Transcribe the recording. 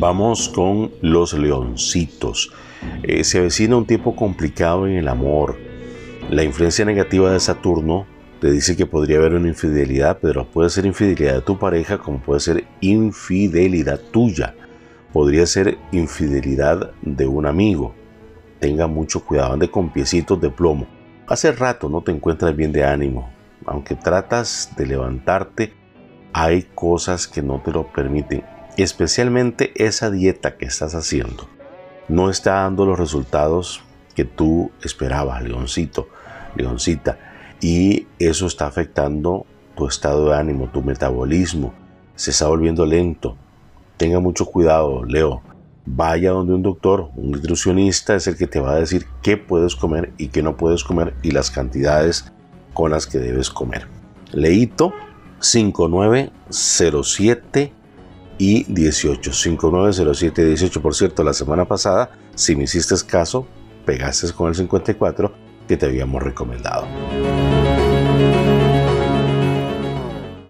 Vamos con los leoncitos. Eh, se avecina un tiempo complicado en el amor. La influencia negativa de Saturno te dice que podría haber una infidelidad, pero puede ser infidelidad de tu pareja como puede ser infidelidad tuya. Podría ser infidelidad de un amigo. Tenga mucho cuidado, ande con piecitos de plomo. Hace rato no te encuentras bien de ánimo. Aunque tratas de levantarte, hay cosas que no te lo permiten. Especialmente esa dieta que estás haciendo. No está dando los resultados que tú esperabas, leoncito, leoncita. Y eso está afectando tu estado de ánimo, tu metabolismo. Se está volviendo lento. Tenga mucho cuidado, Leo. Vaya donde un doctor, un nutricionista es el que te va a decir qué puedes comer y qué no puedes comer y las cantidades con las que debes comer. Leito 5907 y 18. 5907 y 18. Por cierto, la semana pasada, si me hiciste caso, pegaste con el 54 que te habíamos recomendado.